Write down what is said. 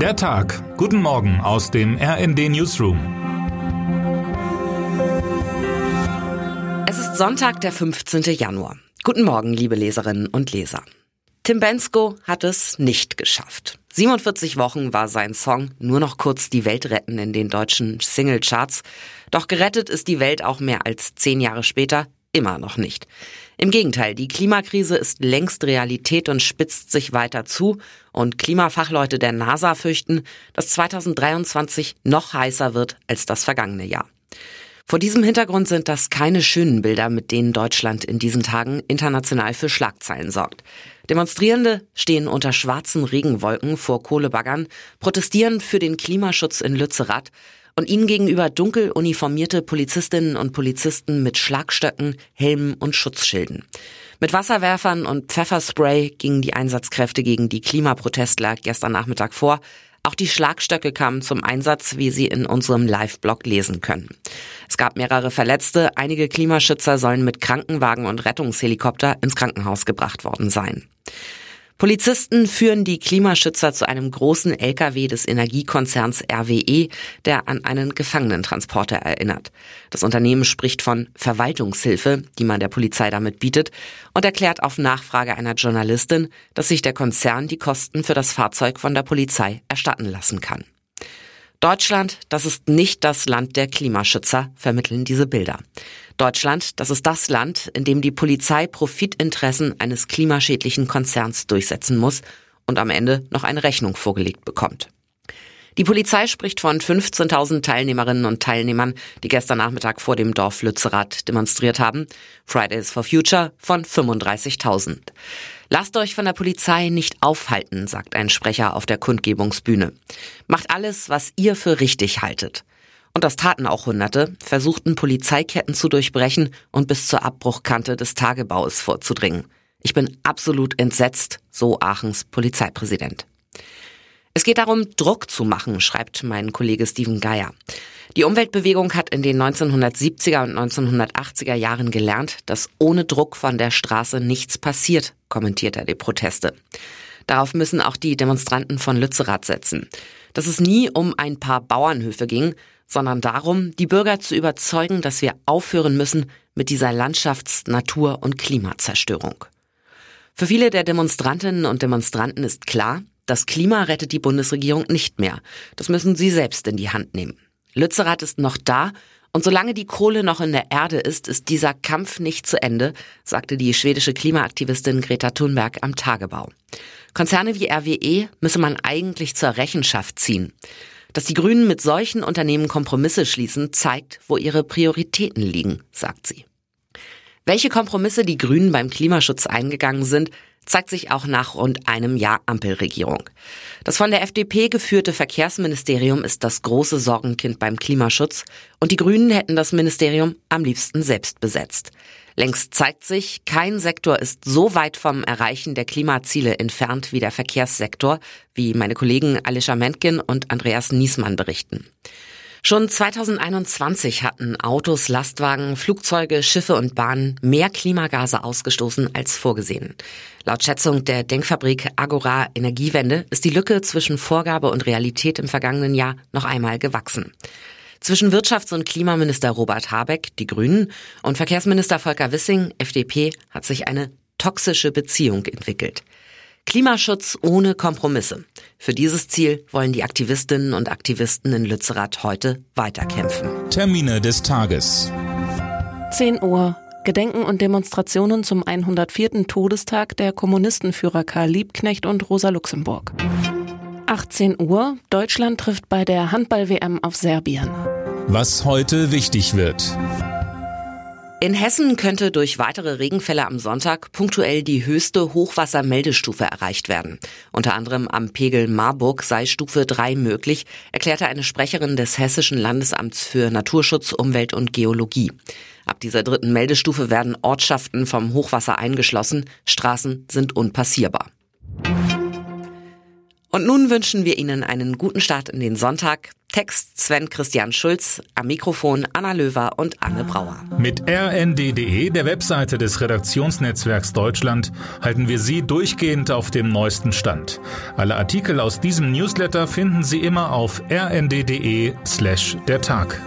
Der Tag. Guten Morgen aus dem RND Newsroom. Es ist Sonntag, der 15. Januar. Guten Morgen, liebe Leserinnen und Leser. Tim Bensko hat es nicht geschafft. 47 Wochen war sein Song Nur noch kurz die Welt retten in den deutschen Singlecharts. Doch gerettet ist die Welt auch mehr als zehn Jahre später immer noch nicht. Im Gegenteil, die Klimakrise ist längst Realität und spitzt sich weiter zu. Und Klimafachleute der NASA fürchten, dass 2023 noch heißer wird als das vergangene Jahr. Vor diesem Hintergrund sind das keine schönen Bilder, mit denen Deutschland in diesen Tagen international für Schlagzeilen sorgt. Demonstrierende stehen unter schwarzen Regenwolken vor Kohlebaggern, protestieren für den Klimaschutz in Lützerath und ihnen gegenüber dunkel uniformierte Polizistinnen und Polizisten mit Schlagstöcken, Helmen und Schutzschilden. Mit Wasserwerfern und Pfefferspray gingen die Einsatzkräfte gegen die Klimaprotestler gestern Nachmittag vor. Auch die Schlagstöcke kamen zum Einsatz, wie Sie in unserem Live-Blog lesen können. Es gab mehrere Verletzte. Einige Klimaschützer sollen mit Krankenwagen und Rettungshelikopter ins Krankenhaus gebracht worden sein. Polizisten führen die Klimaschützer zu einem großen LKW des Energiekonzerns RWE, der an einen Gefangenentransporter erinnert. Das Unternehmen spricht von Verwaltungshilfe, die man der Polizei damit bietet, und erklärt auf Nachfrage einer Journalistin, dass sich der Konzern die Kosten für das Fahrzeug von der Polizei erstatten lassen kann. Deutschland, das ist nicht das Land der Klimaschützer, vermitteln diese Bilder. Deutschland, das ist das Land, in dem die Polizei Profitinteressen eines klimaschädlichen Konzerns durchsetzen muss und am Ende noch eine Rechnung vorgelegt bekommt. Die Polizei spricht von 15.000 Teilnehmerinnen und Teilnehmern, die gestern Nachmittag vor dem Dorf Lützerath demonstriert haben. Fridays for Future von 35.000. Lasst euch von der Polizei nicht aufhalten, sagt ein Sprecher auf der Kundgebungsbühne. Macht alles, was ihr für richtig haltet. Und das taten auch Hunderte, versuchten Polizeiketten zu durchbrechen und bis zur Abbruchkante des Tagebaus vorzudringen. Ich bin absolut entsetzt, so Aachens Polizeipräsident. Es geht darum, Druck zu machen, schreibt mein Kollege Steven Geier. Die Umweltbewegung hat in den 1970er und 1980er Jahren gelernt, dass ohne Druck von der Straße nichts passiert, kommentiert er die Proteste. Darauf müssen auch die Demonstranten von Lützerath setzen. Dass es nie um ein paar Bauernhöfe ging, sondern darum, die Bürger zu überzeugen, dass wir aufhören müssen mit dieser Landschafts-, Natur- und Klimazerstörung. Für viele der Demonstrantinnen und Demonstranten ist klar, das Klima rettet die Bundesregierung nicht mehr. Das müssen sie selbst in die Hand nehmen. Lützerath ist noch da und solange die Kohle noch in der Erde ist, ist dieser Kampf nicht zu Ende, sagte die schwedische Klimaaktivistin Greta Thunberg am Tagebau. Konzerne wie RWE müsse man eigentlich zur Rechenschaft ziehen. Dass die Grünen mit solchen Unternehmen Kompromisse schließen, zeigt, wo ihre Prioritäten liegen, sagt sie. Welche Kompromisse die Grünen beim Klimaschutz eingegangen sind, zeigt sich auch nach rund einem Jahr Ampelregierung. Das von der FDP geführte Verkehrsministerium ist das große Sorgenkind beim Klimaschutz und die Grünen hätten das Ministerium am liebsten selbst besetzt. Längst zeigt sich, kein Sektor ist so weit vom Erreichen der Klimaziele entfernt wie der Verkehrssektor, wie meine Kollegen Alicia Mentgen und Andreas Niesmann berichten. Schon 2021 hatten Autos, Lastwagen, Flugzeuge, Schiffe und Bahnen mehr Klimagase ausgestoßen als vorgesehen. Laut Schätzung der Denkfabrik Agora Energiewende ist die Lücke zwischen Vorgabe und Realität im vergangenen Jahr noch einmal gewachsen. Zwischen Wirtschafts- und Klimaminister Robert Habeck, die Grünen, und Verkehrsminister Volker Wissing, FDP, hat sich eine toxische Beziehung entwickelt. Klimaschutz ohne Kompromisse. Für dieses Ziel wollen die Aktivistinnen und Aktivisten in Lützerath heute weiterkämpfen. Termine des Tages. 10 Uhr. Gedenken und Demonstrationen zum 104. Todestag der Kommunistenführer Karl Liebknecht und Rosa Luxemburg. 18 Uhr. Deutschland trifft bei der Handball-WM auf Serbien. Was heute wichtig wird. In Hessen könnte durch weitere Regenfälle am Sonntag punktuell die höchste Hochwassermeldestufe erreicht werden. Unter anderem am Pegel Marburg sei Stufe 3 möglich, erklärte eine Sprecherin des Hessischen Landesamts für Naturschutz, Umwelt und Geologie. Ab dieser dritten Meldestufe werden Ortschaften vom Hochwasser eingeschlossen, Straßen sind unpassierbar. Und nun wünschen wir Ihnen einen guten Start in den Sonntag. Text Sven Christian Schulz, am Mikrofon Anna Löwer und Anne Brauer. Mit rnd.de, der Webseite des Redaktionsnetzwerks Deutschland, halten wir Sie durchgehend auf dem neuesten Stand. Alle Artikel aus diesem Newsletter finden Sie immer auf rnd.de slash der Tag.